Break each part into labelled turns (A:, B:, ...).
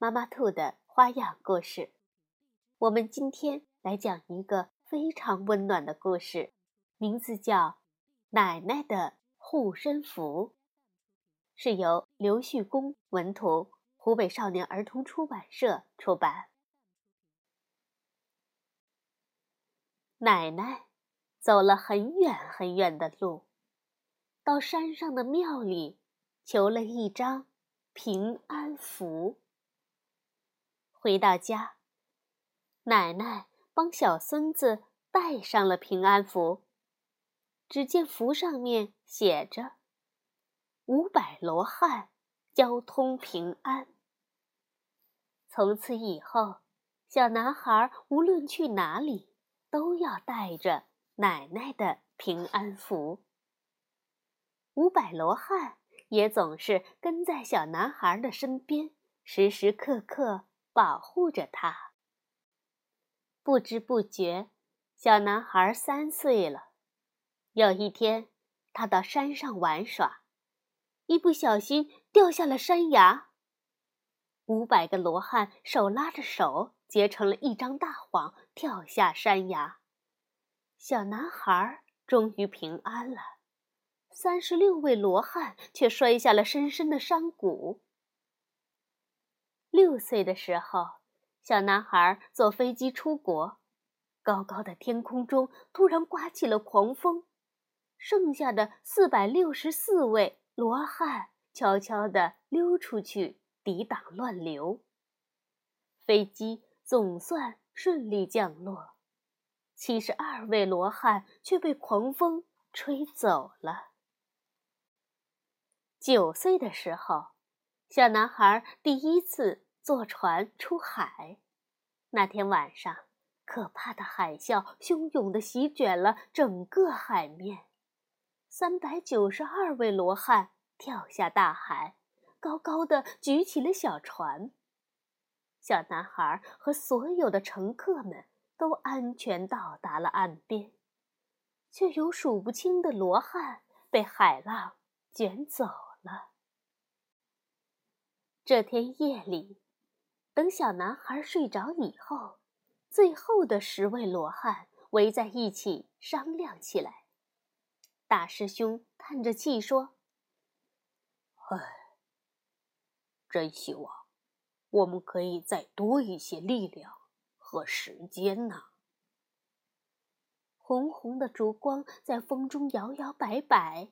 A: 妈妈兔的花样故事，我们今天来讲一个非常温暖的故事，名字叫《奶奶的护身符》，是由刘旭公文图，湖北少年儿童出版社出版。奶奶走了很远很远的路，到山上的庙里求了一张平安符。回到家，奶奶帮小孙子戴上了平安符。只见符上面写着：“五百罗汉，交通平安。”从此以后，小男孩无论去哪里，都要带着奶奶的平安符。五百罗汉也总是跟在小男孩的身边，时时刻刻。保护着他。不知不觉，小男孩三岁了。有一天，他到山上玩耍，一不小心掉下了山崖。五百个罗汉手拉着手，结成了一张大网，跳下山崖。小男孩终于平安了。三十六位罗汉却摔下了深深的山谷。六岁的时候，小男孩坐飞机出国，高高的天空中突然刮起了狂风，剩下的四百六十四位罗汉悄悄地溜出去抵挡乱流。飞机总算顺利降落，七十二位罗汉却被狂风吹走了。九岁的时候。小男孩第一次坐船出海，那天晚上，可怕的海啸汹涌地席卷了整个海面。三百九十二位罗汉跳下大海，高高的举起了小船。小男孩和所有的乘客们都安全到达了岸边，却有数不清的罗汉被海浪卷走了。这天夜里，等小男孩睡着以后，最后的十位罗汉围在一起商量起来。大师兄叹着气说：“
B: 唉，真希望我们可以再多一些力量和时间呢。”
A: 红红的烛光在风中摇摇摆摆，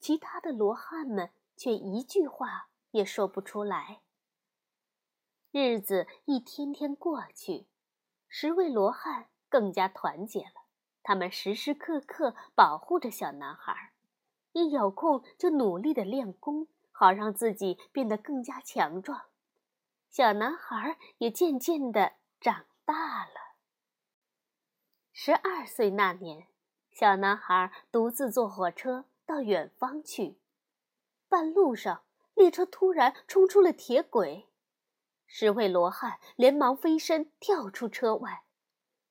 A: 其他的罗汉们却一句话。也说不出来。日子一天天过去，十位罗汉更加团结了。他们时时刻刻保护着小男孩，一有空就努力的练功，好让自己变得更加强壮。小男孩也渐渐的长大了。十二岁那年，小男孩独自坐火车到远方去，半路上。列车突然冲出了铁轨，十位罗汉连忙飞身跳出车外，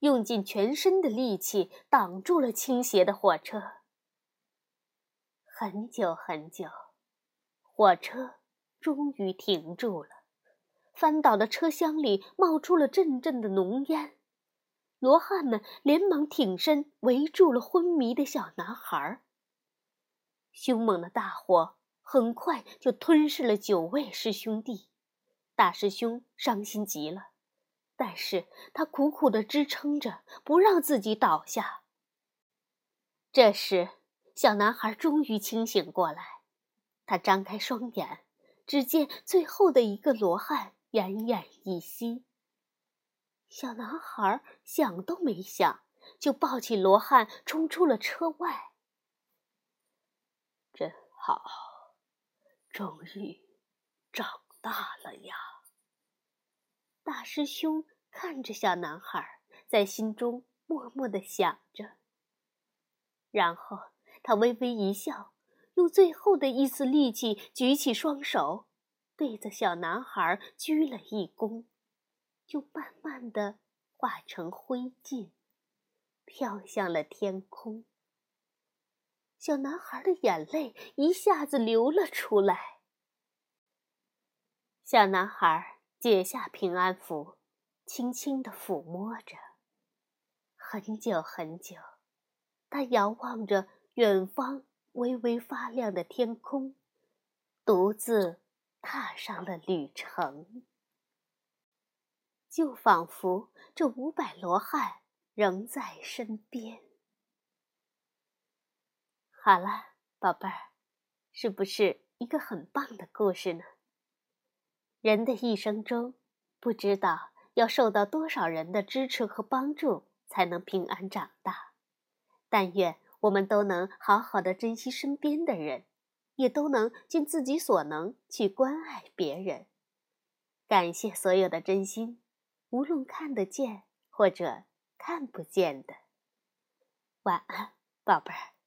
A: 用尽全身的力气挡住了倾斜的火车。很久很久，火车终于停住了，翻倒的车厢里冒出了阵阵的浓烟，罗汉们连忙挺身围住了昏迷的小男孩。凶猛的大火。很快就吞噬了九位师兄弟，大师兄伤心极了，但是他苦苦的支撑着，不让自己倒下。这时，小男孩终于清醒过来，他张开双眼，只见最后的一个罗汉奄奄一息。小男孩想都没想，就抱起罗汉冲出了车外。
B: 真好。终于长大了呀！
A: 大师兄看着小男孩，在心中默默的想着。然后他微微一笑，用最后的一丝力气举起双手，对着小男孩鞠了一躬，就慢慢的化成灰烬，飘向了天空。小男孩的眼泪一下子流了出来。小男孩解下平安符，轻轻的抚摸着。很久很久，他遥望着远方微微发亮的天空，独自踏上了旅程。就仿佛这五百罗汉仍在身边。好了，宝贝儿，是不是一个很棒的故事呢？人的一生中，不知道要受到多少人的支持和帮助，才能平安长大。但愿我们都能好好的珍惜身边的人，也都能尽自己所能去关爱别人。感谢所有的真心，无论看得见或者看不见的。晚安，宝贝儿。